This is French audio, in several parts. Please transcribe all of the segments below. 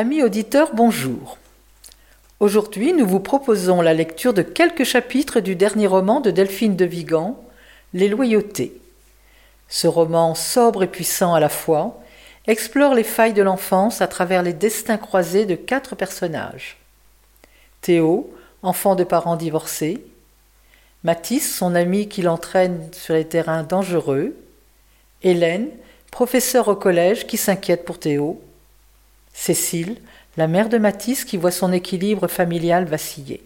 Amis auditeurs, bonjour. Aujourd'hui, nous vous proposons la lecture de quelques chapitres du dernier roman de Delphine de Vigan, Les Loyautés. Ce roman sobre et puissant à la fois explore les failles de l'enfance à travers les destins croisés de quatre personnages. Théo, enfant de parents divorcés, Mathis, son ami qui l'entraîne sur les terrains dangereux, Hélène, professeure au collège qui s'inquiète pour Théo, Cécile, la mère de Mathis qui voit son équilibre familial vaciller.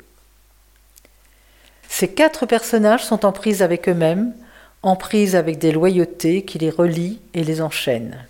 Ces quatre personnages sont en prise avec eux-mêmes, en prise avec des loyautés qui les relient et les enchaînent.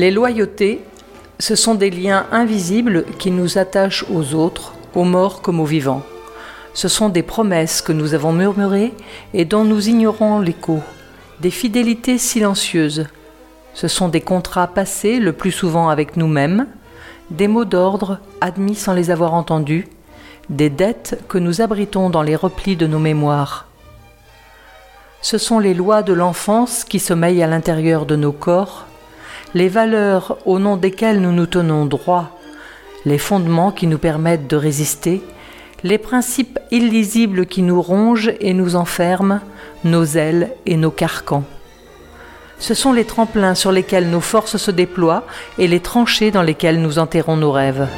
Les loyautés, ce sont des liens invisibles qui nous attachent aux autres, aux morts comme aux vivants. Ce sont des promesses que nous avons murmurées et dont nous ignorons l'écho, des fidélités silencieuses. Ce sont des contrats passés le plus souvent avec nous-mêmes, des mots d'ordre admis sans les avoir entendus, des dettes que nous abritons dans les replis de nos mémoires. Ce sont les lois de l'enfance qui sommeillent à l'intérieur de nos corps, les valeurs au nom desquelles nous nous tenons droit, les fondements qui nous permettent de résister, les principes illisibles qui nous rongent et nous enferment, nos ailes et nos carcans. Ce sont les tremplins sur lesquels nos forces se déploient et les tranchées dans lesquelles nous enterrons nos rêves.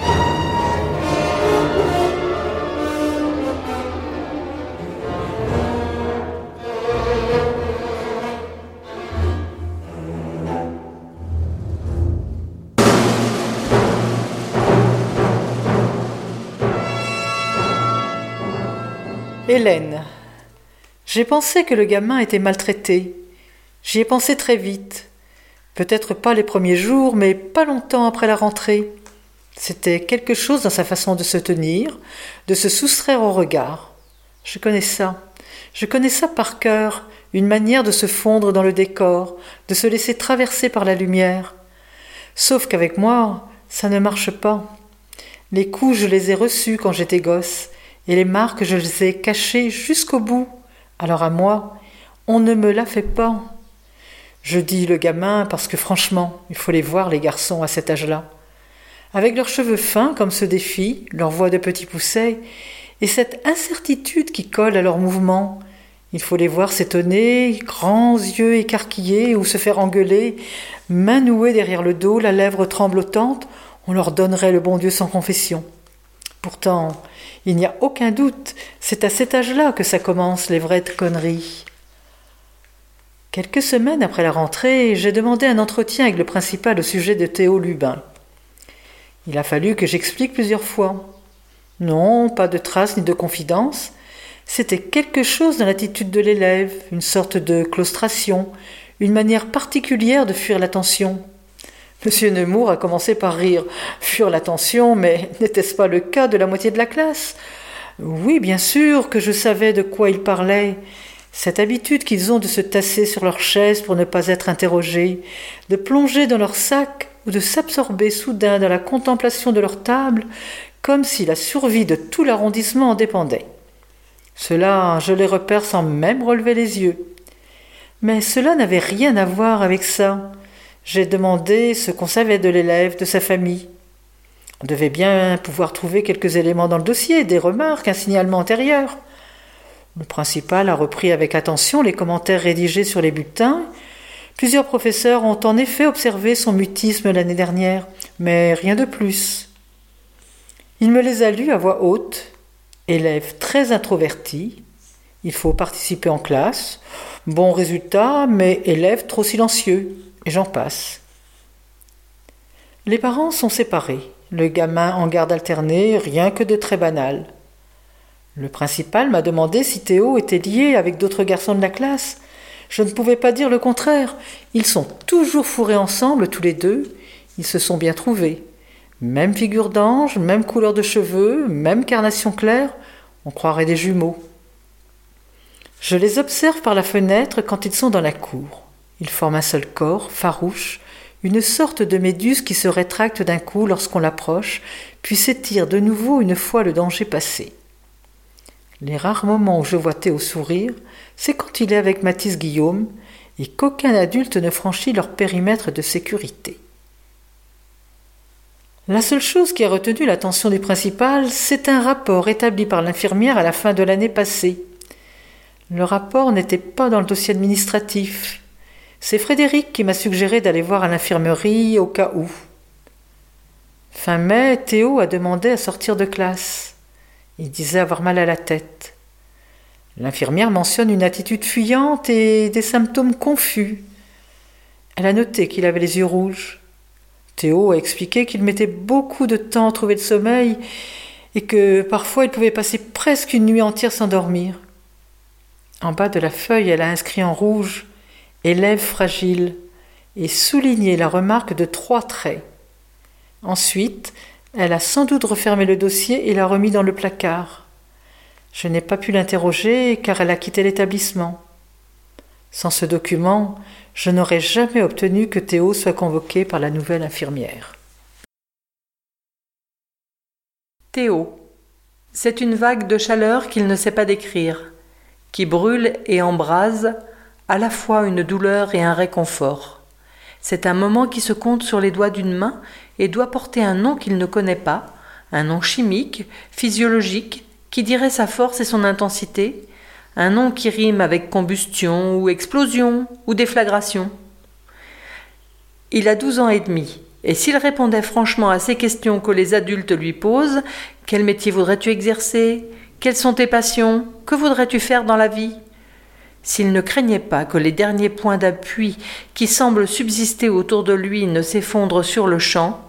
Hélène. J'ai pensé que le gamin était maltraité. J'y ai pensé très vite. Peut-être pas les premiers jours, mais pas longtemps après la rentrée. C'était quelque chose dans sa façon de se tenir, de se soustraire au regard. Je connais ça. Je connais ça par cœur, une manière de se fondre dans le décor, de se laisser traverser par la lumière. Sauf qu'avec moi, ça ne marche pas. Les coups, je les ai reçus quand j'étais gosse, et les marques, je les ai cachées jusqu'au bout. Alors à moi, on ne me la fait pas. Je dis le gamin parce que franchement, il faut les voir, les garçons, à cet âge-là. Avec leurs cheveux fins comme ceux des filles, leur voix de petit pousset, et cette incertitude qui colle à leurs mouvements. Il faut les voir s'étonner, grands yeux écarquillés ou se faire engueuler, main nouée derrière le dos, la lèvre tremblotante, on leur donnerait le bon Dieu sans confession. Pourtant, il n'y a aucun doute, c'est à cet âge-là que ça commence les vraies conneries. Quelques semaines après la rentrée, j'ai demandé un entretien avec le principal au sujet de Théo Lubin. Il a fallu que j'explique plusieurs fois. Non, pas de traces ni de confidence. C'était quelque chose dans l'attitude de l'élève, une sorte de claustration, une manière particulière de fuir l'attention. Monsieur Nemours a commencé par rire. Fure l'attention, mais n'était-ce pas le cas de la moitié de la classe? Oui, bien sûr que je savais de quoi il parlait. Cette habitude qu'ils ont de se tasser sur leur chaise pour ne pas être interrogés, de plonger dans leur sac ou de s'absorber soudain dans la contemplation de leur table, comme si la survie de tout l'arrondissement en dépendait. Cela, je les repère sans même relever les yeux. Mais cela n'avait rien à voir avec ça. J'ai demandé ce qu'on savait de l'élève, de sa famille. On devait bien pouvoir trouver quelques éléments dans le dossier, des remarques, un signalement antérieur. Le principal a repris avec attention les commentaires rédigés sur les bulletins. Plusieurs professeurs ont en effet observé son mutisme l'année dernière, mais rien de plus. Il me les a lus à voix haute. Élève très introverti, il faut participer en classe, bon résultat, mais élève trop silencieux, j'en passe. Les parents sont séparés, le gamin en garde alternée, rien que de très banal. Le principal m'a demandé si Théo était lié avec d'autres garçons de la classe. Je ne pouvais pas dire le contraire. Ils sont toujours fourrés ensemble, tous les deux. Ils se sont bien trouvés. Même figure d'ange, même couleur de cheveux, même carnation claire. On croirait des jumeaux. Je les observe par la fenêtre quand ils sont dans la cour. Ils forment un seul corps, farouche, une sorte de méduse qui se rétracte d'un coup lorsqu'on l'approche, puis s'étire de nouveau une fois le danger passé. Les rares moments où je vois Théo sourire, c'est quand il est avec Mathis Guillaume et qu'aucun adulte ne franchit leur périmètre de sécurité. La seule chose qui a retenu l'attention du principal, c'est un rapport établi par l'infirmière à la fin de l'année passée. Le rapport n'était pas dans le dossier administratif. C'est Frédéric qui m'a suggéré d'aller voir à l'infirmerie au cas où. Fin mai, Théo a demandé à sortir de classe. Il disait avoir mal à la tête. L'infirmière mentionne une attitude fuyante et des symptômes confus. Elle a noté qu'il avait les yeux rouges. Théo a expliqué qu'il mettait beaucoup de temps à trouver le sommeil et que parfois il pouvait passer presque une nuit entière sans dormir. En bas de la feuille, elle a inscrit en rouge élève fragile et souligné la remarque de trois traits. Ensuite, elle a sans doute refermé le dossier et l'a remis dans le placard. Je n'ai pas pu l'interroger car elle a quitté l'établissement. Sans ce document, je n'aurais jamais obtenu que Théo soit convoqué par la nouvelle infirmière. Théo. C'est une vague de chaleur qu'il ne sait pas décrire, qui brûle et embrase, à la fois une douleur et un réconfort. C'est un moment qui se compte sur les doigts d'une main et doit porter un nom qu'il ne connaît pas, un nom chimique, physiologique, qui dirait sa force et son intensité, un nom qui rime avec combustion ou explosion ou déflagration. Il a douze ans et demi, et s'il répondait franchement à ces questions que les adultes lui posent, quel métier voudrais-tu exercer? Quelles sont tes passions? Que voudrais-tu faire dans la vie? S'il ne craignait pas que les derniers points d'appui qui semblent subsister autour de lui ne s'effondrent sur le champ,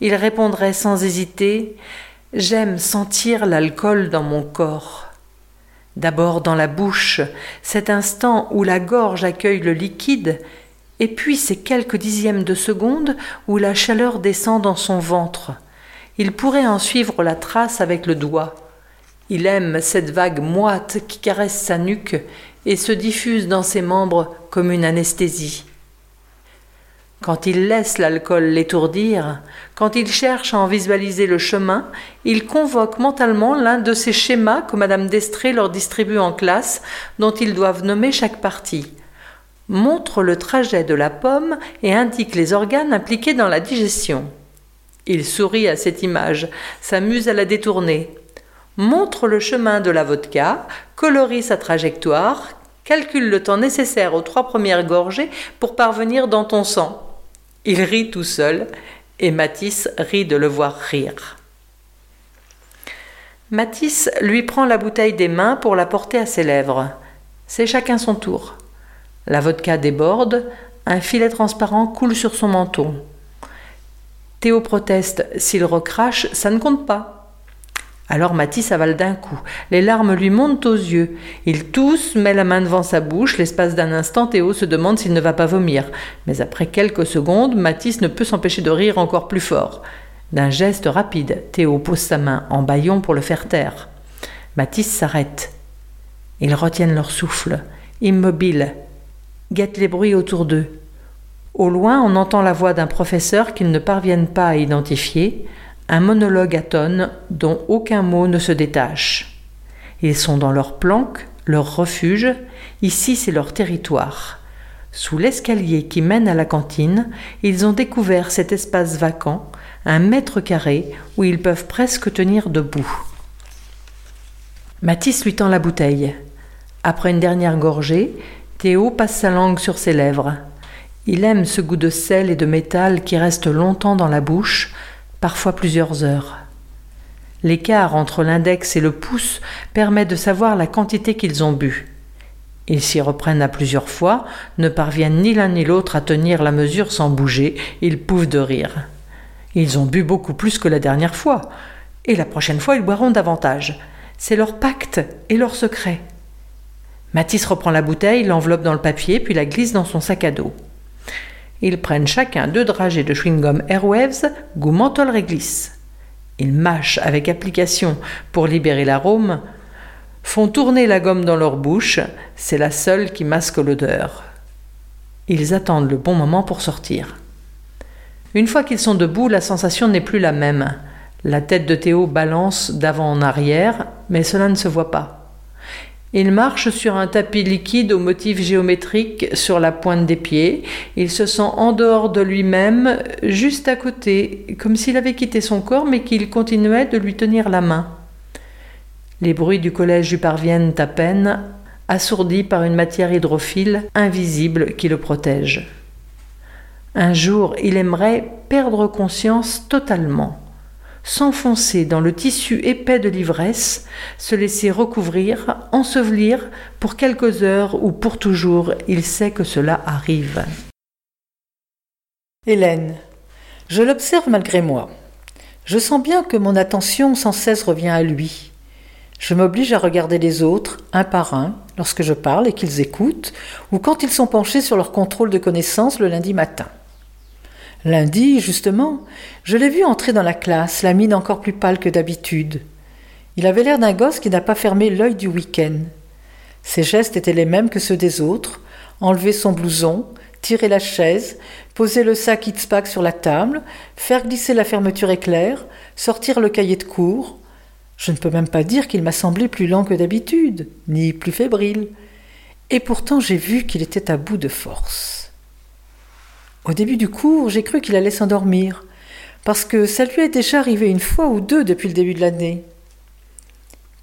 il répondrait sans hésiter J'aime sentir l'alcool dans mon corps. D'abord dans la bouche, cet instant où la gorge accueille le liquide, et puis ces quelques dixièmes de seconde où la chaleur descend dans son ventre. Il pourrait en suivre la trace avec le doigt. Il aime cette vague moite qui caresse sa nuque et se diffuse dans ses membres comme une anesthésie. Quand il laisse l'alcool l'étourdir, quand il cherche à en visualiser le chemin, il convoque mentalement l'un de ces schémas que Madame Destré leur distribue en classe, dont ils doivent nommer chaque partie. Montre le trajet de la pomme et indique les organes impliqués dans la digestion. Il sourit à cette image, s'amuse à la détourner. Montre le chemin de la vodka, colorie sa trajectoire, Calcule le temps nécessaire aux trois premières gorgées pour parvenir dans ton sang. Il rit tout seul, et Matisse rit de le voir rire. Matisse lui prend la bouteille des mains pour la porter à ses lèvres. C'est chacun son tour. La vodka déborde, un filet transparent coule sur son menton. Théo proteste S'il recrache, ça ne compte pas. Alors Matisse avale d'un coup. Les larmes lui montent aux yeux. Il tousse, met la main devant sa bouche. L'espace d'un instant, Théo se demande s'il ne va pas vomir. Mais après quelques secondes, Matisse ne peut s'empêcher de rire encore plus fort. D'un geste rapide, Théo pose sa main en bâillon pour le faire taire. Matisse s'arrête. Ils retiennent leur souffle, immobiles, guettent les bruits autour d'eux. Au loin, on entend la voix d'un professeur qu'ils ne parviennent pas à identifier, un monologue atone dont aucun mot ne se détache. Ils sont dans leur planque, leur refuge, ici c'est leur territoire. Sous l'escalier qui mène à la cantine, ils ont découvert cet espace vacant, un mètre carré où ils peuvent presque tenir debout. Mathis lui tend la bouteille. Après une dernière gorgée, Théo passe sa langue sur ses lèvres. Il aime ce goût de sel et de métal qui reste longtemps dans la bouche, parfois plusieurs heures. L'écart entre l'index et le pouce permet de savoir la quantité qu'ils ont bu. Ils s'y reprennent à plusieurs fois, ne parviennent ni l'un ni l'autre à tenir la mesure sans bouger, ils pouffent de rire. Ils ont bu beaucoup plus que la dernière fois, et la prochaine fois ils boiront davantage. C'est leur pacte et leur secret. Mathis reprend la bouteille, l'enveloppe dans le papier, puis la glisse dans son sac à dos. Ils prennent chacun deux dragées de chewing-gum Airwaves, goût menthol réglisse. Ils mâchent avec application pour libérer l'arôme, font tourner la gomme dans leur bouche, c'est la seule qui masque l'odeur. Ils attendent le bon moment pour sortir. Une fois qu'ils sont debout, la sensation n'est plus la même. La tête de Théo balance d'avant en arrière, mais cela ne se voit pas. Il marche sur un tapis liquide au motif géométrique sur la pointe des pieds. Il se sent en dehors de lui-même, juste à côté, comme s'il avait quitté son corps mais qu'il continuait de lui tenir la main. Les bruits du collège lui parviennent à peine, assourdis par une matière hydrophile invisible qui le protège. Un jour, il aimerait perdre conscience totalement s'enfoncer dans le tissu épais de l'ivresse, se laisser recouvrir, ensevelir pour quelques heures ou pour toujours, il sait que cela arrive. Hélène, je l'observe malgré moi. Je sens bien que mon attention sans cesse revient à lui. Je m'oblige à regarder les autres, un par un, lorsque je parle et qu'ils écoutent, ou quand ils sont penchés sur leur contrôle de connaissances le lundi matin. Lundi, justement, je l'ai vu entrer dans la classe, la mine encore plus pâle que d'habitude. Il avait l'air d'un gosse qui n'a pas fermé l'œil du week-end. Ses gestes étaient les mêmes que ceux des autres enlever son blouson, tirer la chaise, poser le sac Itzpack sur la table, faire glisser la fermeture éclair, sortir le cahier de cours. Je ne peux même pas dire qu'il m'a semblé plus lent que d'habitude, ni plus fébrile. Et pourtant j'ai vu qu'il était à bout de force. Au début du cours, j'ai cru qu'il allait s'endormir, parce que ça lui est déjà arrivé une fois ou deux depuis le début de l'année.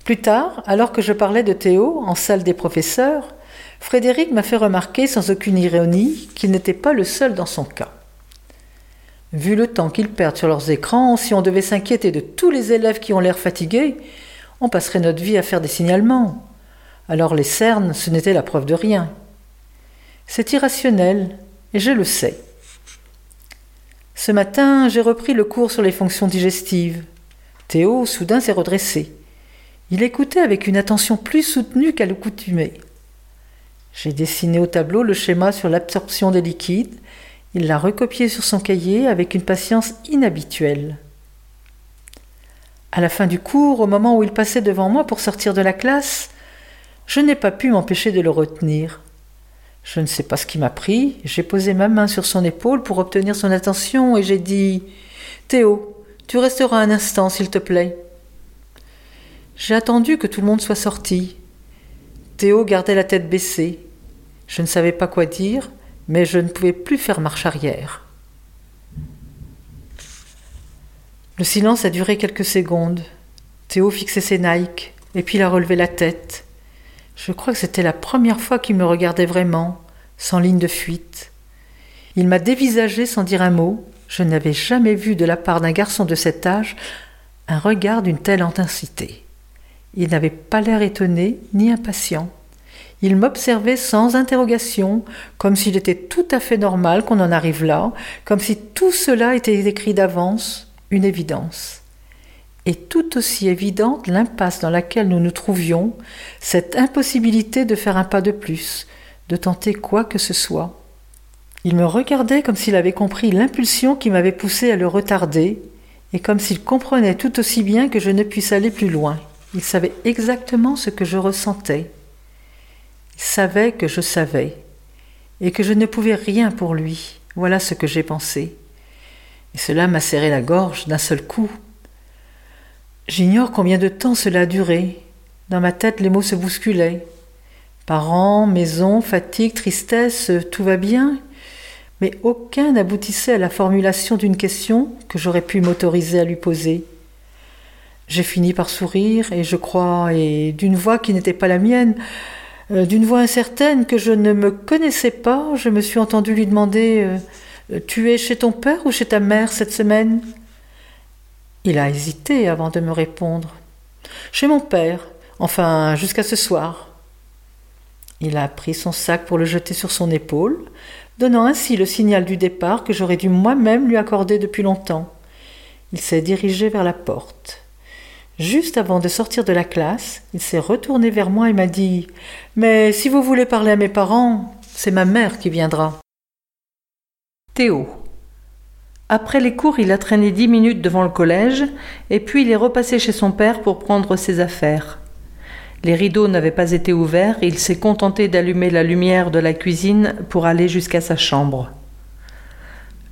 Plus tard, alors que je parlais de Théo en salle des professeurs, Frédéric m'a fait remarquer sans aucune ironie qu'il n'était pas le seul dans son cas. Vu le temps qu'ils perdent sur leurs écrans, si on devait s'inquiéter de tous les élèves qui ont l'air fatigués, on passerait notre vie à faire des signalements. Alors les cernes, ce n'était la preuve de rien. C'est irrationnel, et je le sais. Ce matin, j'ai repris le cours sur les fonctions digestives. Théo, soudain, s'est redressé. Il écoutait avec une attention plus soutenue qu'à l'accoutumée. J'ai dessiné au tableau le schéma sur l'absorption des liquides. Il l'a recopié sur son cahier avec une patience inhabituelle. À la fin du cours, au moment où il passait devant moi pour sortir de la classe, je n'ai pas pu m'empêcher de le retenir. Je ne sais pas ce qui m'a pris. J'ai posé ma main sur son épaule pour obtenir son attention et j'ai dit Théo, tu resteras un instant, s'il te plaît. J'ai attendu que tout le monde soit sorti. Théo gardait la tête baissée. Je ne savais pas quoi dire, mais je ne pouvais plus faire marche arrière. Le silence a duré quelques secondes. Théo fixait ses Nike, et puis il a relevé la tête. Je crois que c'était la première fois qu'il me regardait vraiment, sans ligne de fuite. Il m'a dévisagé sans dire un mot. Je n'avais jamais vu de la part d'un garçon de cet âge un regard d'une telle intensité. Il n'avait pas l'air étonné ni impatient. Il m'observait sans interrogation, comme s'il était tout à fait normal qu'on en arrive là, comme si tout cela était écrit d'avance, une évidence. Et tout aussi évidente l'impasse dans laquelle nous nous trouvions, cette impossibilité de faire un pas de plus, de tenter quoi que ce soit. Il me regardait comme s'il avait compris l'impulsion qui m'avait poussé à le retarder, et comme s'il comprenait tout aussi bien que je ne puisse aller plus loin. Il savait exactement ce que je ressentais. Il savait que je savais, et que je ne pouvais rien pour lui. Voilà ce que j'ai pensé. Et cela m'a serré la gorge d'un seul coup. J'ignore combien de temps cela a duré. Dans ma tête, les mots se bousculaient. Parents, maison, fatigue, tristesse, tout va bien, mais aucun n'aboutissait à la formulation d'une question que j'aurais pu m'autoriser à lui poser. J'ai fini par sourire, et je crois, et d'une voix qui n'était pas la mienne, euh, d'une voix incertaine que je ne me connaissais pas, je me suis entendu lui demander euh, Tu es chez ton père ou chez ta mère cette semaine? Il a hésité avant de me répondre. Chez mon père, enfin jusqu'à ce soir. Il a pris son sac pour le jeter sur son épaule, donnant ainsi le signal du départ que j'aurais dû moi-même lui accorder depuis longtemps. Il s'est dirigé vers la porte. Juste avant de sortir de la classe, il s'est retourné vers moi et m'a dit Mais si vous voulez parler à mes parents, c'est ma mère qui viendra. Théo. Après les cours, il a traîné dix minutes devant le collège, et puis il est repassé chez son père pour prendre ses affaires. Les rideaux n'avaient pas été ouverts, il s'est contenté d'allumer la lumière de la cuisine pour aller jusqu'à sa chambre.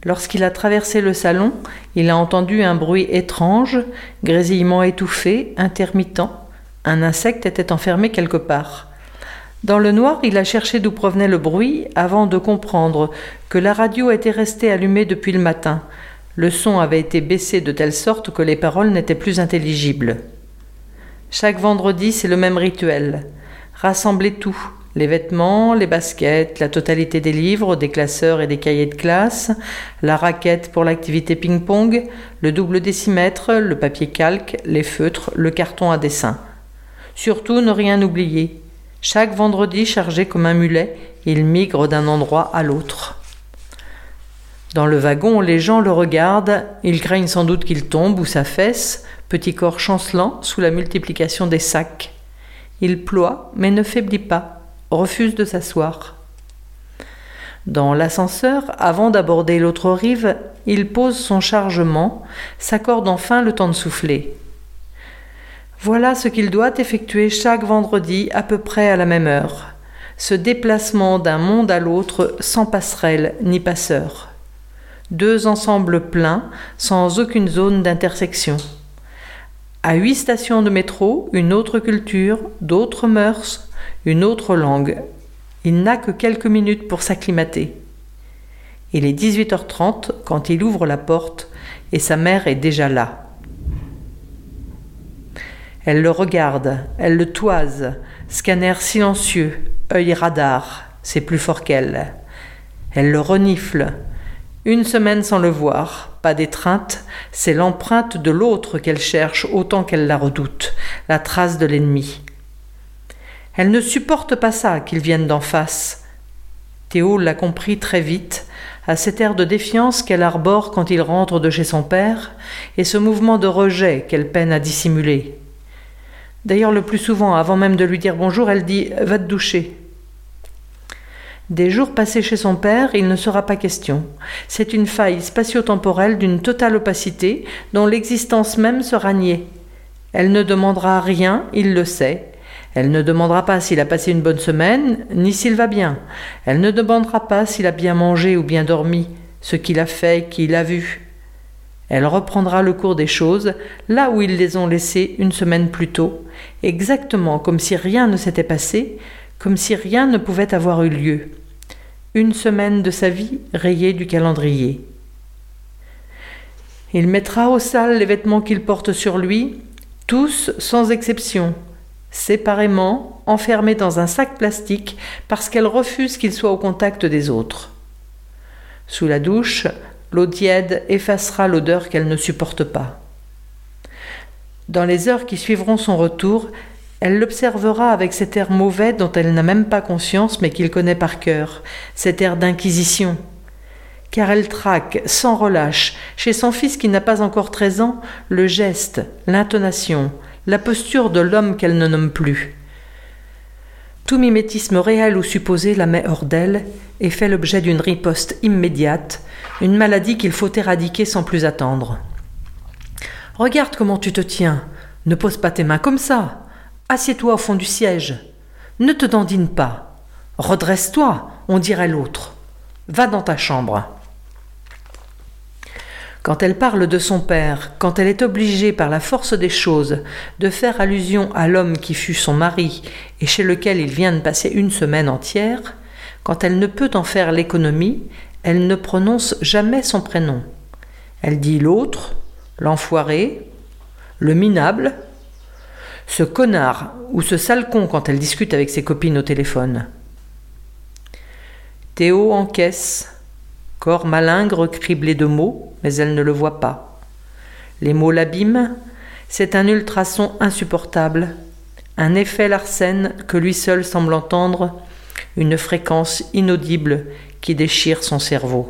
Lorsqu'il a traversé le salon, il a entendu un bruit étrange, grésillement étouffé, intermittent. Un insecte était enfermé quelque part. Dans le noir, il a cherché d'où provenait le bruit avant de comprendre que la radio était restée allumée depuis le matin. Le son avait été baissé de telle sorte que les paroles n'étaient plus intelligibles. Chaque vendredi, c'est le même rituel. Rassembler tout, les vêtements, les baskets, la totalité des livres, des classeurs et des cahiers de classe, la raquette pour l'activité ping-pong, le double décimètre, le papier calque, les feutres, le carton à dessin. Surtout ne rien oublier. Chaque vendredi, chargé comme un mulet, il migre d'un endroit à l'autre. Dans le wagon, les gens le regardent, ils craignent sans doute qu'il tombe ou s'affaisse, petit corps chancelant sous la multiplication des sacs. Il ploie, mais ne faiblit pas, refuse de s'asseoir. Dans l'ascenseur, avant d'aborder l'autre rive, il pose son chargement, s'accorde enfin le temps de souffler. Voilà ce qu'il doit effectuer chaque vendredi à peu près à la même heure. Ce déplacement d'un monde à l'autre sans passerelle ni passeur. Deux ensembles pleins, sans aucune zone d'intersection. À huit stations de métro, une autre culture, d'autres mœurs, une autre langue. Il n'a que quelques minutes pour s'acclimater. Il est 18h30 quand il ouvre la porte et sa mère est déjà là. Elle le regarde, elle le toise, scanner silencieux, œil radar, c'est plus fort qu'elle. Elle le renifle. Une semaine sans le voir, pas d'étreinte, c'est l'empreinte de l'autre qu'elle cherche autant qu'elle la redoute, la trace de l'ennemi. Elle ne supporte pas ça qu'il vienne d'en face. Théo l'a compris très vite, à cet air de défiance qu'elle arbore quand il rentre de chez son père, et ce mouvement de rejet qu'elle peine à dissimuler. D'ailleurs, le plus souvent, avant même de lui dire bonjour, elle dit Va te doucher. Des jours passés chez son père, il ne sera pas question. C'est une faille spatio-temporelle d'une totale opacité dont l'existence même sera niée. Elle ne demandera rien, il le sait. Elle ne demandera pas s'il a passé une bonne semaine, ni s'il va bien. Elle ne demandera pas s'il a bien mangé ou bien dormi, ce qu'il a fait, qu'il a vu. Elle reprendra le cours des choses là où ils les ont laissées une semaine plus tôt, exactement comme si rien ne s'était passé, comme si rien ne pouvait avoir eu lieu. Une semaine de sa vie rayée du calendrier. Il mettra au sale les vêtements qu'il porte sur lui, tous sans exception, séparément, enfermés dans un sac plastique parce qu'elle refuse qu'il soit au contact des autres. Sous la douche, L'eau tiède effacera l'odeur qu'elle ne supporte pas. Dans les heures qui suivront son retour, elle l'observera avec cet air mauvais dont elle n'a même pas conscience mais qu'il connaît par cœur, cet air d'inquisition. car elle traque sans relâche, chez son fils qui n'a pas encore treize ans, le geste, l'intonation, la posture de l'homme qu'elle ne nomme plus. Tout mimétisme réel ou supposé la met hors d'elle et fait l'objet d'une riposte immédiate, une maladie qu'il faut éradiquer sans plus attendre. Regarde comment tu te tiens. Ne pose pas tes mains comme ça. Assieds-toi au fond du siège. Ne te dandine pas. Redresse-toi, on dirait l'autre. Va dans ta chambre. Quand elle parle de son père, quand elle est obligée par la force des choses de faire allusion à l'homme qui fut son mari et chez lequel il vient de passer une semaine entière, quand elle ne peut en faire l'économie, elle ne prononce jamais son prénom. Elle dit l'autre, l'enfoiré, le minable, ce connard ou ce sale con quand elle discute avec ses copines au téléphone. Théo encaisse, corps malingre criblé de mots, mais elle ne le voit pas. Les mots l'abîment, c'est un ultrason insupportable, un effet Larsen que lui seul semble entendre, une fréquence inaudible qui déchire son cerveau.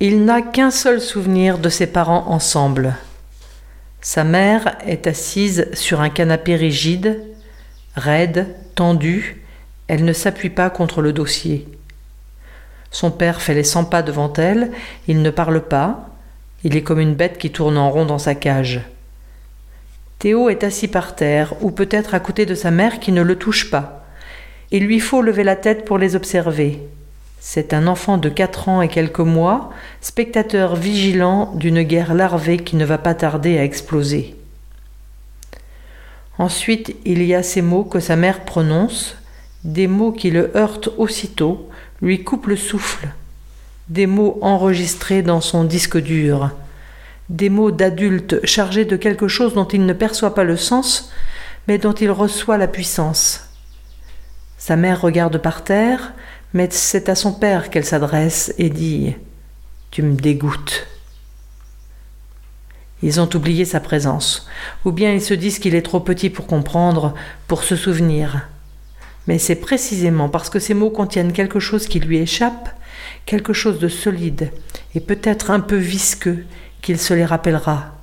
Il n'a qu'un seul souvenir de ses parents ensemble. Sa mère est assise sur un canapé rigide, raide, tendu, elle ne s'appuie pas contre le dossier. Son père fait les cent pas devant elle, il ne parle pas, il est comme une bête qui tourne en rond dans sa cage. Théo est assis par terre, ou peut-être à côté de sa mère qui ne le touche pas. Il lui faut lever la tête pour les observer. C'est un enfant de quatre ans et quelques mois, spectateur vigilant d'une guerre larvée qui ne va pas tarder à exploser. Ensuite, il y a ces mots que sa mère prononce, des mots qui le heurtent aussitôt, lui coupent le souffle, des mots enregistrés dans son disque dur, des mots d'adulte chargés de quelque chose dont il ne perçoit pas le sens, mais dont il reçoit la puissance. Sa mère regarde par terre, mais c'est à son père qu'elle s'adresse et dit Tu me dégoûtes. Ils ont oublié sa présence, ou bien ils se disent qu'il est trop petit pour comprendre, pour se souvenir. Mais c'est précisément parce que ces mots contiennent quelque chose qui lui échappe, quelque chose de solide et peut-être un peu visqueux, qu'il se les rappellera.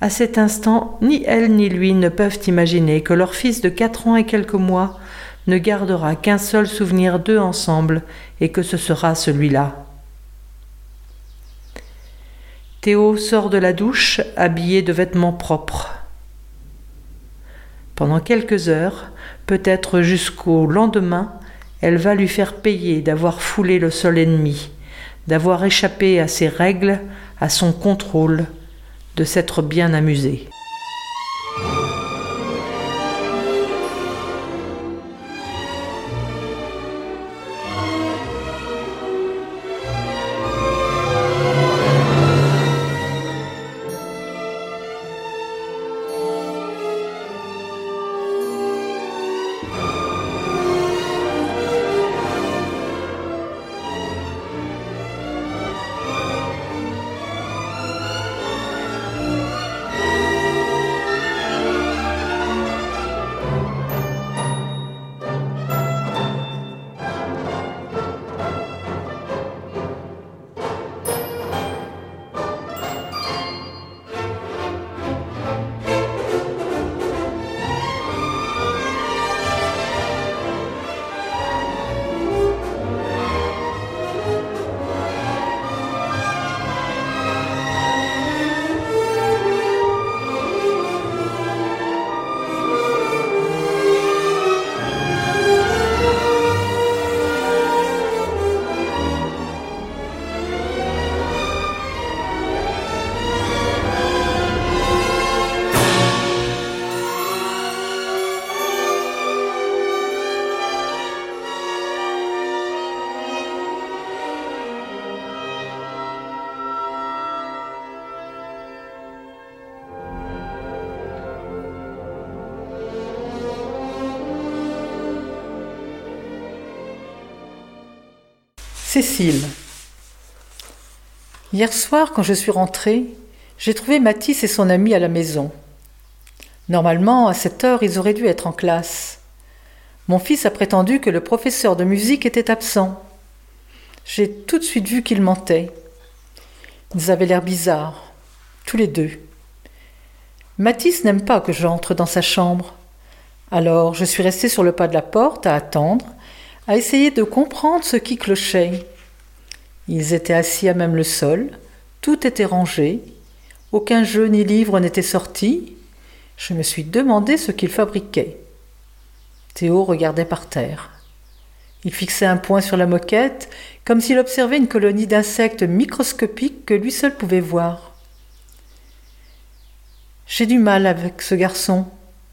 À cet instant, ni elle ni lui ne peuvent imaginer que leur fils de quatre ans et quelques mois ne gardera qu'un seul souvenir d'eux ensemble et que ce sera celui-là. Théo sort de la douche habillé de vêtements propres. Pendant quelques heures, peut-être jusqu'au lendemain, elle va lui faire payer d'avoir foulé le sol ennemi, d'avoir échappé à ses règles, à son contrôle, de s'être bien amusé. Cécile. Hier soir, quand je suis rentrée, j'ai trouvé Mathis et son ami à la maison. Normalement, à cette heure, ils auraient dû être en classe. Mon fils a prétendu que le professeur de musique était absent. J'ai tout de suite vu qu'ils mentaient. Ils avaient l'air bizarres, tous les deux. Mathis n'aime pas que j'entre dans sa chambre. Alors je suis restée sur le pas de la porte à attendre, à essayer de comprendre ce qui clochait. Ils étaient assis à même le sol, tout était rangé, aucun jeu ni livre n'était sorti. Je me suis demandé ce qu'ils fabriquaient. Théo regardait par terre. Il fixait un point sur la moquette, comme s'il observait une colonie d'insectes microscopiques que lui seul pouvait voir. J'ai du mal avec ce garçon,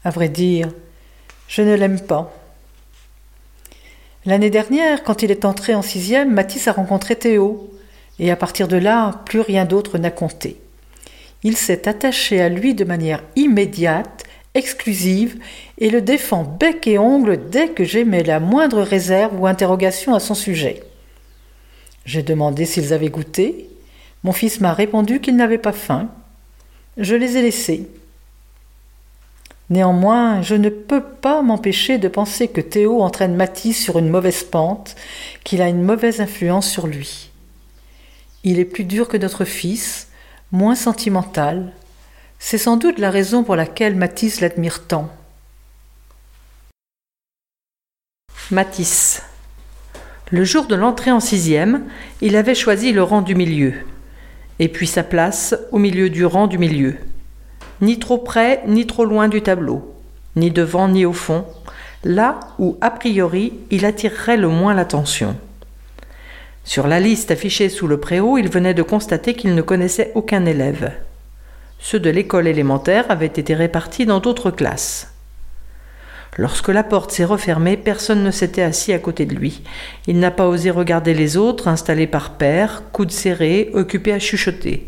à vrai dire. Je ne l'aime pas. L'année dernière, quand il est entré en sixième, Mathis a rencontré Théo, et à partir de là, plus rien d'autre n'a compté. Il s'est attaché à lui de manière immédiate, exclusive, et le défend bec et ongle dès que j'émets la moindre réserve ou interrogation à son sujet. J'ai demandé s'ils avaient goûté. Mon fils m'a répondu qu'il n'avait pas faim. Je les ai laissés. Néanmoins, je ne peux pas m'empêcher de penser que Théo entraîne Mathis sur une mauvaise pente, qu'il a une mauvaise influence sur lui. Il est plus dur que notre fils, moins sentimental. C'est sans doute la raison pour laquelle Mathis l'admire tant. Matisse. Le jour de l'entrée en sixième, il avait choisi le rang du milieu, et puis sa place au milieu du rang du milieu ni trop près ni trop loin du tableau, ni devant ni au fond, là où a priori il attirerait le moins l'attention. Sur la liste affichée sous le préau, il venait de constater qu'il ne connaissait aucun élève. Ceux de l'école élémentaire avaient été répartis dans d'autres classes. Lorsque la porte s'est refermée, personne ne s'était assis à côté de lui. Il n'a pas osé regarder les autres, installés par paires, coudes serrés, occupés à chuchoter.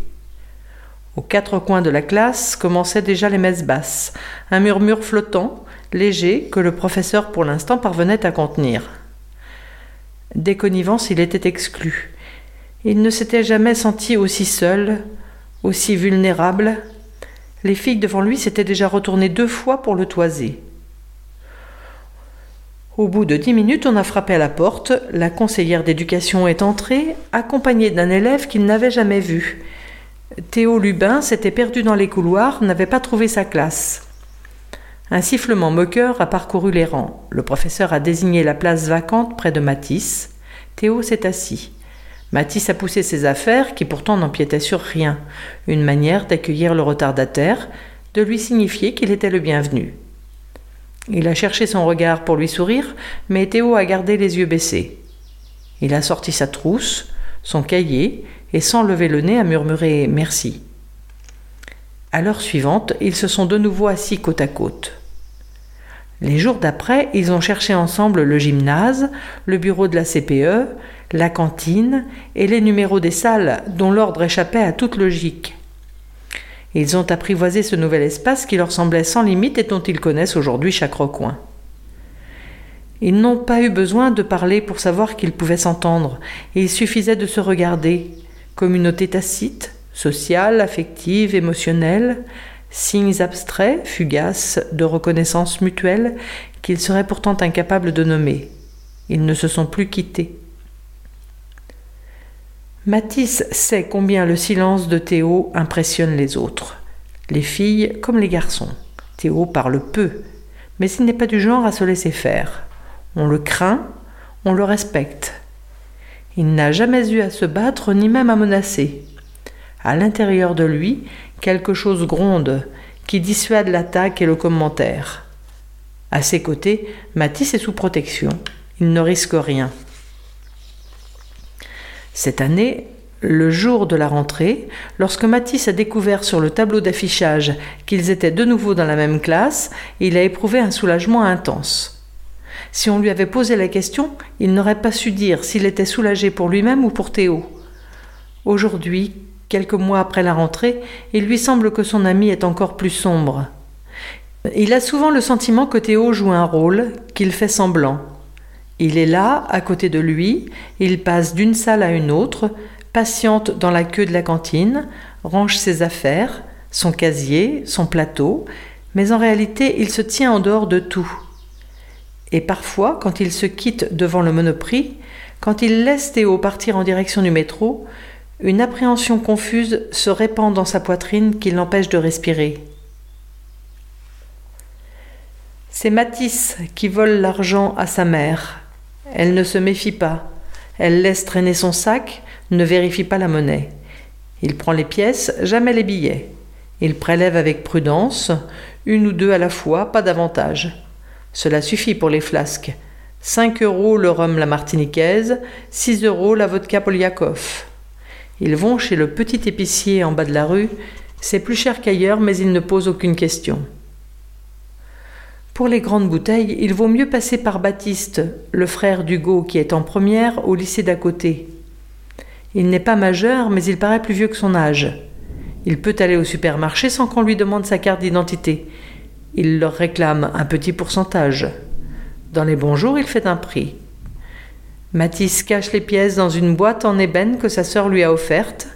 Aux quatre coins de la classe commençaient déjà les messes basses, un murmure flottant, léger, que le professeur pour l'instant parvenait à contenir. Dès connivence, il était exclu. Il ne s'était jamais senti aussi seul, aussi vulnérable. Les filles devant lui s'étaient déjà retournées deux fois pour le toiser. Au bout de dix minutes, on a frappé à la porte. La conseillère d'éducation est entrée, accompagnée d'un élève qu'il n'avait jamais vu. Théo Lubin s'était perdu dans les couloirs, n'avait pas trouvé sa classe. Un sifflement moqueur a parcouru les rangs. Le professeur a désigné la place vacante près de Matisse. Théo s'est assis. Matisse a poussé ses affaires, qui pourtant n'empiétaient sur rien, une manière d'accueillir le retardataire, de lui signifier qu'il était le bienvenu. Il a cherché son regard pour lui sourire, mais Théo a gardé les yeux baissés. Il a sorti sa trousse, son cahier, et sans lever le nez a murmuré merci. À l'heure suivante, ils se sont de nouveau assis côte à côte. Les jours d'après, ils ont cherché ensemble le gymnase, le bureau de la CPE, la cantine et les numéros des salles dont l'ordre échappait à toute logique. Ils ont apprivoisé ce nouvel espace qui leur semblait sans limite et dont ils connaissent aujourd'hui chaque recoin. Ils n'ont pas eu besoin de parler pour savoir qu'ils pouvaient s'entendre, il suffisait de se regarder, communauté tacite, sociale, affective, émotionnelle, signes abstraits, fugaces, de reconnaissance mutuelle, qu'ils seraient pourtant incapables de nommer. Ils ne se sont plus quittés. Matisse sait combien le silence de Théo impressionne les autres, les filles comme les garçons. Théo parle peu, mais il n'est pas du genre à se laisser faire. On le craint, on le respecte. Il n'a jamais eu à se battre ni même à menacer. À l'intérieur de lui, quelque chose gronde qui dissuade l'attaque et le commentaire. À ses côtés, Matisse est sous protection. Il ne risque rien. Cette année, le jour de la rentrée, lorsque Matisse a découvert sur le tableau d'affichage qu'ils étaient de nouveau dans la même classe, il a éprouvé un soulagement intense. Si on lui avait posé la question, il n'aurait pas su dire s'il était soulagé pour lui-même ou pour Théo. Aujourd'hui, quelques mois après la rentrée, il lui semble que son ami est encore plus sombre. Il a souvent le sentiment que Théo joue un rôle, qu'il fait semblant. Il est là, à côté de lui, il passe d'une salle à une autre, patiente dans la queue de la cantine, range ses affaires, son casier, son plateau, mais en réalité il se tient en dehors de tout Et parfois, quand il se quitte devant le monoprix, quand il laisse Théo partir en direction du métro, une appréhension confuse se répand dans sa poitrine qui l'empêche de respirer. C'est Matisse qui vole l'argent à sa mère. Elle ne se méfie pas. Elle laisse traîner son sac, ne vérifie pas la monnaie. Il prend les pièces, jamais les billets. Il prélève avec prudence, une ou deux à la fois, pas davantage. Cela suffit pour les flasques. 5 euros le rhum la martiniquaise, 6 euros la vodka Polyakov. Ils vont chez le petit épicier en bas de la rue. C'est plus cher qu'ailleurs, mais ils ne posent aucune question. Pour les grandes bouteilles, il vaut mieux passer par Baptiste, le frère d'Hugo qui est en première au lycée d'à côté. Il n'est pas majeur, mais il paraît plus vieux que son âge. Il peut aller au supermarché sans qu'on lui demande sa carte d'identité. Il leur réclame un petit pourcentage. Dans les bons jours, il fait un prix. Mathis cache les pièces dans une boîte en ébène que sa sœur lui a offerte.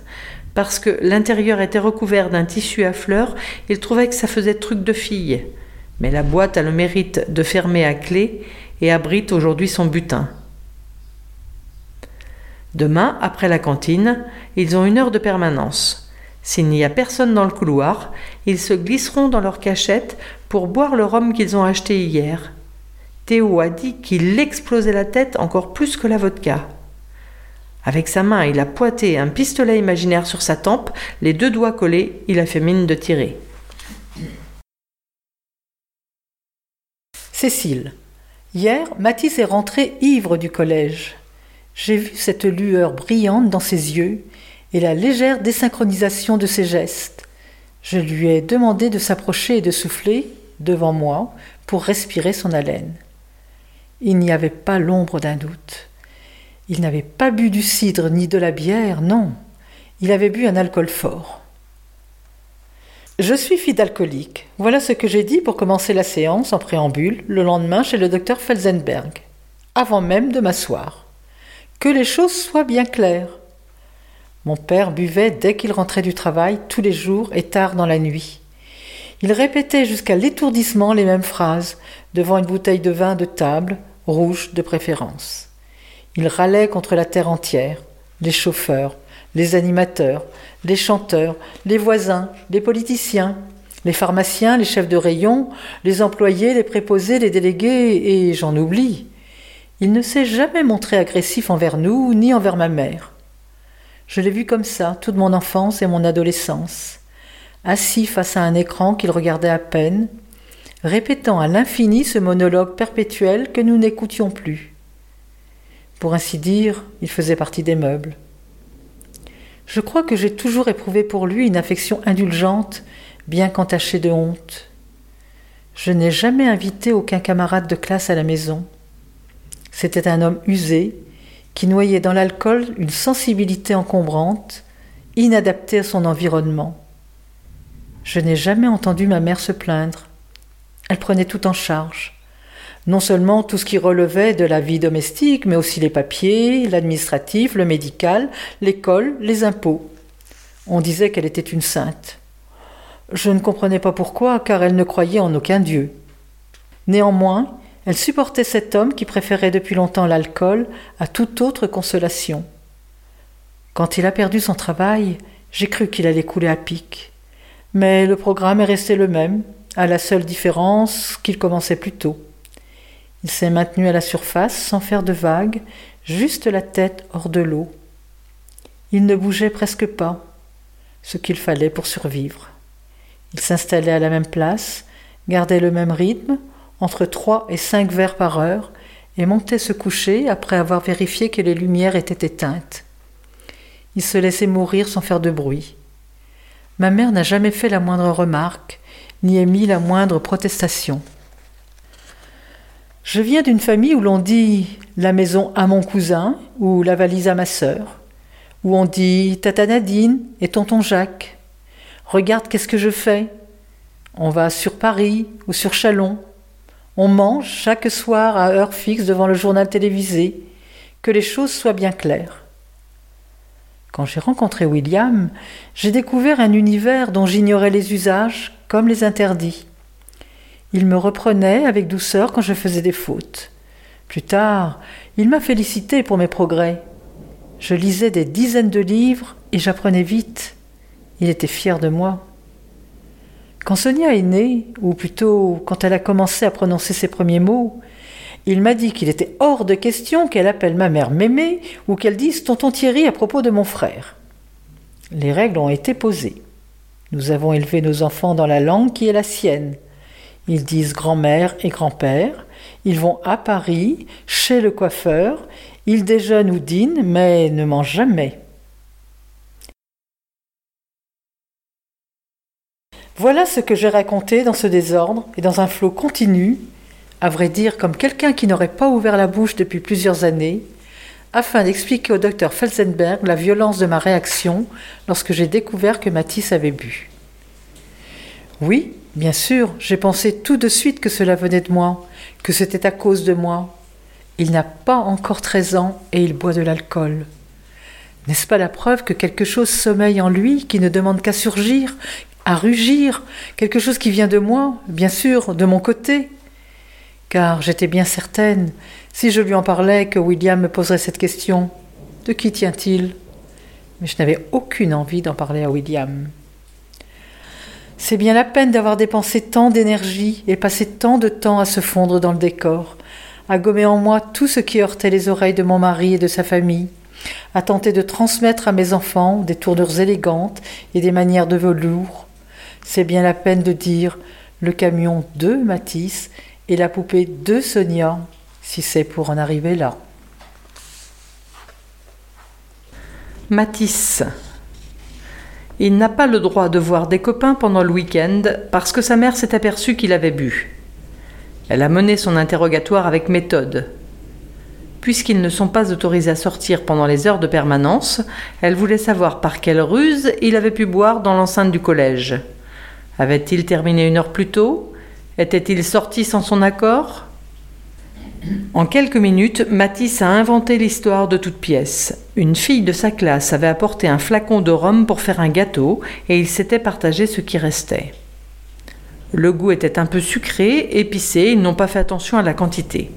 Parce que l'intérieur était recouvert d'un tissu à fleurs, il trouvait que ça faisait truc de fille. Mais la boîte a le mérite de fermer à clé et abrite aujourd'hui son butin. Demain, après la cantine, ils ont une heure de permanence. S'il n'y a personne dans le couloir, ils se glisseront dans leur cachette pour boire le rhum qu'ils ont acheté hier. Théo a dit qu'il explosait la tête encore plus que la vodka. Avec sa main, il a pointé un pistolet imaginaire sur sa tempe, les deux doigts collés, il a fait mine de tirer. Cécile. Hier, Mathis est rentré ivre du collège. J'ai vu cette lueur brillante dans ses yeux et la légère désynchronisation de ses gestes. Je lui ai demandé de s'approcher et de souffler devant moi pour respirer son haleine. Il n'y avait pas l'ombre d'un doute. Il n'avait pas bu du cidre ni de la bière, non. Il avait bu un alcool fort. Je suis fille d'alcoolique. Voilà ce que j'ai dit pour commencer la séance en préambule le lendemain chez le docteur Felsenberg, avant même de m'asseoir. Que les choses soient bien claires. Mon père buvait dès qu'il rentrait du travail, tous les jours et tard dans la nuit. Il répétait jusqu'à l'étourdissement les mêmes phrases, devant une bouteille de vin de table, rouge de préférence. Il râlait contre la terre entière, les chauffeurs, les animateurs, les chanteurs, les voisins, les politiciens, les pharmaciens, les chefs de rayon, les employés, les préposés, les délégués, et j'en oublie. Il ne s'est jamais montré agressif envers nous, ni envers ma mère. Je l'ai vu comme ça toute mon enfance et mon adolescence assis face à un écran qu'il regardait à peine, répétant à l'infini ce monologue perpétuel que nous n'écoutions plus. Pour ainsi dire, il faisait partie des meubles. Je crois que j'ai toujours éprouvé pour lui une affection indulgente, bien qu'entachée de honte. Je n'ai jamais invité aucun camarade de classe à la maison. C'était un homme usé, qui noyait dans l'alcool une sensibilité encombrante, inadaptée à son environnement. Je n'ai jamais entendu ma mère se plaindre. Elle prenait tout en charge. Non seulement tout ce qui relevait de la vie domestique, mais aussi les papiers, l'administratif, le médical, l'école, les impôts. On disait qu'elle était une sainte. Je ne comprenais pas pourquoi, car elle ne croyait en aucun Dieu. Néanmoins, elle supportait cet homme qui préférait depuis longtemps l'alcool à toute autre consolation. Quand il a perdu son travail, j'ai cru qu'il allait couler à pic. Mais le programme est resté le même, à la seule différence qu'il commençait plus tôt. Il s'est maintenu à la surface sans faire de vagues, juste la tête hors de l'eau. Il ne bougeait presque pas, ce qu'il fallait pour survivre. Il s'installait à la même place, gardait le même rythme, entre trois et cinq verres par heure, et montait se coucher après avoir vérifié que les lumières étaient éteintes. Il se laissait mourir sans faire de bruit. Ma mère n'a jamais fait la moindre remarque, ni émis la moindre protestation. Je viens d'une famille où l'on dit la maison à mon cousin ou la valise à ma sœur, où on dit tata Nadine et tonton Jacques. Regarde qu'est-ce que je fais. On va sur Paris ou sur Chalon. On mange chaque soir à heure fixe devant le journal télévisé. Que les choses soient bien claires. Quand j'ai rencontré William, j'ai découvert un univers dont j'ignorais les usages comme les interdits. Il me reprenait avec douceur quand je faisais des fautes. Plus tard, il m'a félicité pour mes progrès. Je lisais des dizaines de livres et j'apprenais vite. Il était fier de moi. Quand Sonia est née, ou plutôt quand elle a commencé à prononcer ses premiers mots, il m'a dit qu'il était hors de question qu'elle appelle ma mère Mémé ou qu'elle dise tonton Thierry à propos de mon frère. Les règles ont été posées. Nous avons élevé nos enfants dans la langue qui est la sienne. Ils disent grand-mère et grand-père. Ils vont à Paris, chez le coiffeur. Ils déjeunent ou dînent, mais ne mangent jamais. Voilà ce que j'ai raconté dans ce désordre et dans un flot continu, à vrai dire comme quelqu'un qui n'aurait pas ouvert la bouche depuis plusieurs années, afin d'expliquer au docteur Felsenberg la violence de ma réaction lorsque j'ai découvert que Matisse avait bu. Oui, bien sûr, j'ai pensé tout de suite que cela venait de moi, que c'était à cause de moi. Il n'a pas encore treize ans et il boit de l'alcool. N'est-ce pas la preuve que quelque chose sommeille en lui qui ne demande qu'à surgir, à rugir, quelque chose qui vient de moi, bien sûr, de mon côté? Car j'étais bien certaine, si je lui en parlais, que William me poserait cette question. De qui tient-il? Mais je n'avais aucune envie d'en parler à William. C'est bien la peine d'avoir dépensé tant d'énergie et passé tant de temps à se fondre dans le décor, à gommer en moi tout ce qui heurtait les oreilles de mon mari et de sa famille, à tenter de transmettre à mes enfants des tournures élégantes et des manières de velours, c'est bien la peine de dire le camion de Matisse et la poupée de Sonia, si c'est pour en arriver là. Matisse. Il n'a pas le droit de voir des copains pendant le week-end parce que sa mère s'est aperçue qu'il avait bu. Elle a mené son interrogatoire avec méthode. Puisqu'ils ne sont pas autorisés à sortir pendant les heures de permanence, elle voulait savoir par quelle ruse il avait pu boire dans l'enceinte du collège. Avait-il terminé une heure plus tôt? Était-il sorti sans son accord? En quelques minutes, Matisse a inventé l'histoire de toute pièce. Une fille de sa classe avait apporté un flacon de rhum pour faire un gâteau et il s'était partagé ce qui restait. Le goût était un peu sucré, épicé, ils n'ont pas fait attention à la quantité.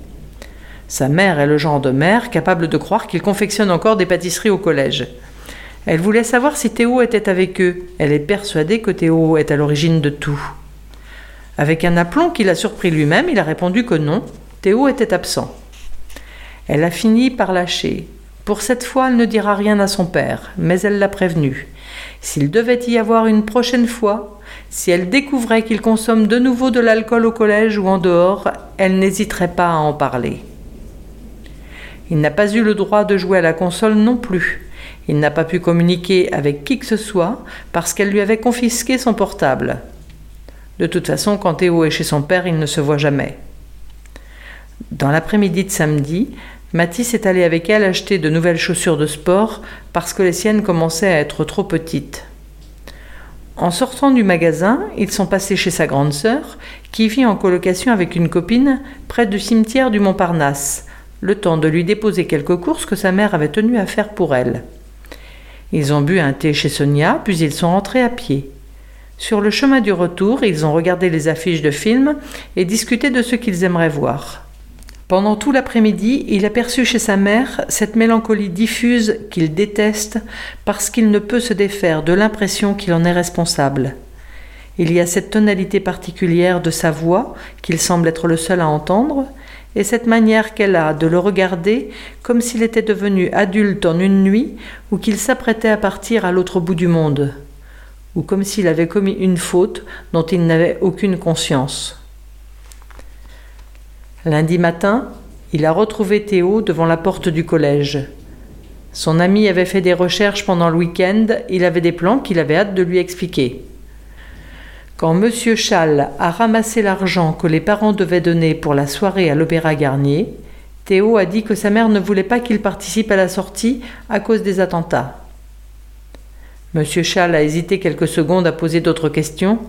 Sa mère est le genre de mère capable de croire qu'il confectionne encore des pâtisseries au collège. Elle voulait savoir si Théo était avec eux. Elle est persuadée que Théo est à l'origine de tout. Avec un aplomb qui l'a surpris lui-même, il a répondu que non, Théo était absent. Elle a fini par lâcher. Pour cette fois, elle ne dira rien à son père, mais elle l'a prévenu. S'il devait y avoir une prochaine fois, si elle découvrait qu'il consomme de nouveau de l'alcool au collège ou en dehors, elle n'hésiterait pas à en parler. Il n'a pas eu le droit de jouer à la console non plus. Il n'a pas pu communiquer avec qui que ce soit parce qu'elle lui avait confisqué son portable. De toute façon, quand Théo est chez son père, il ne se voit jamais. Dans l'après-midi de samedi, Mathis est allé avec elle acheter de nouvelles chaussures de sport parce que les siennes commençaient à être trop petites. En sortant du magasin, ils sont passés chez sa grande sœur, qui vit en colocation avec une copine près du cimetière du Montparnasse, le temps de lui déposer quelques courses que sa mère avait tenu à faire pour elle. Ils ont bu un thé chez Sonia, puis ils sont rentrés à pied. Sur le chemin du retour, ils ont regardé les affiches de films et discuté de ce qu'ils aimeraient voir. Pendant tout l'après-midi, il aperçut chez sa mère cette mélancolie diffuse qu'il déteste parce qu'il ne peut se défaire de l'impression qu'il en est responsable. Il y a cette tonalité particulière de sa voix qu'il semble être le seul à entendre, et cette manière qu'elle a de le regarder comme s'il était devenu adulte en une nuit ou qu'il s'apprêtait à partir à l'autre bout du monde, ou comme s'il avait commis une faute dont il n'avait aucune conscience. Lundi matin, il a retrouvé Théo devant la porte du collège. Son ami avait fait des recherches pendant le week-end, il avait des plans qu'il avait hâte de lui expliquer. Quand M. Schall a ramassé l'argent que les parents devaient donner pour la soirée à l'Opéra Garnier, Théo a dit que sa mère ne voulait pas qu'il participe à la sortie à cause des attentats. M. Schall a hésité quelques secondes à poser d'autres questions.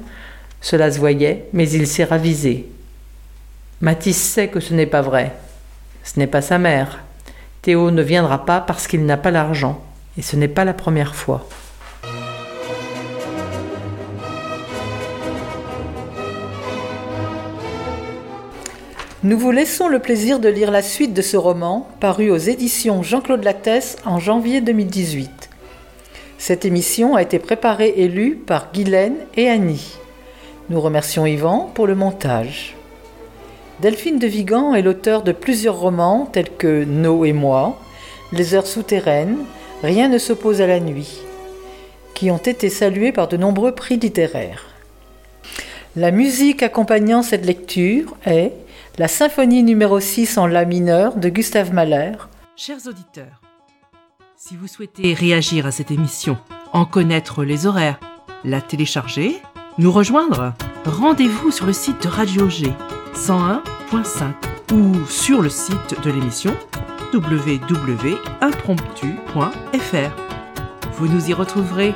Cela se voyait, mais il s'est ravisé. Mathis sait que ce n'est pas vrai. Ce n'est pas sa mère. Théo ne viendra pas parce qu'il n'a pas l'argent, et ce n'est pas la première fois. Nous vous laissons le plaisir de lire la suite de ce roman, paru aux éditions Jean-Claude Lattès en janvier 2018. Cette émission a été préparée et lue par Guylaine et Annie. Nous remercions Yvan pour le montage. Delphine de Vigan est l'auteur de plusieurs romans tels que Nos et moi, Les heures souterraines, Rien ne s'oppose à la nuit, qui ont été salués par de nombreux prix littéraires. La musique accompagnant cette lecture est la symphonie numéro 6 en La mineur de Gustave Mahler. Chers auditeurs, si vous souhaitez réagir à cette émission, en connaître les horaires, la télécharger, nous rejoindre, rendez-vous sur le site de Radio G 101.5 ou sur le site de l'émission www.impromptu.fr. Vous nous y retrouverez